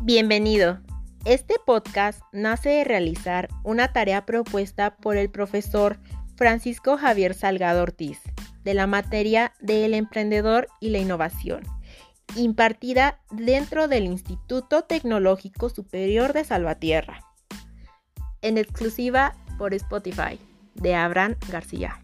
Bienvenido. Este podcast nace de realizar una tarea propuesta por el profesor Francisco Javier Salgado Ortiz de la materia del emprendedor y la innovación, impartida dentro del Instituto Tecnológico Superior de Salvatierra, en exclusiva por Spotify, de Abraham García.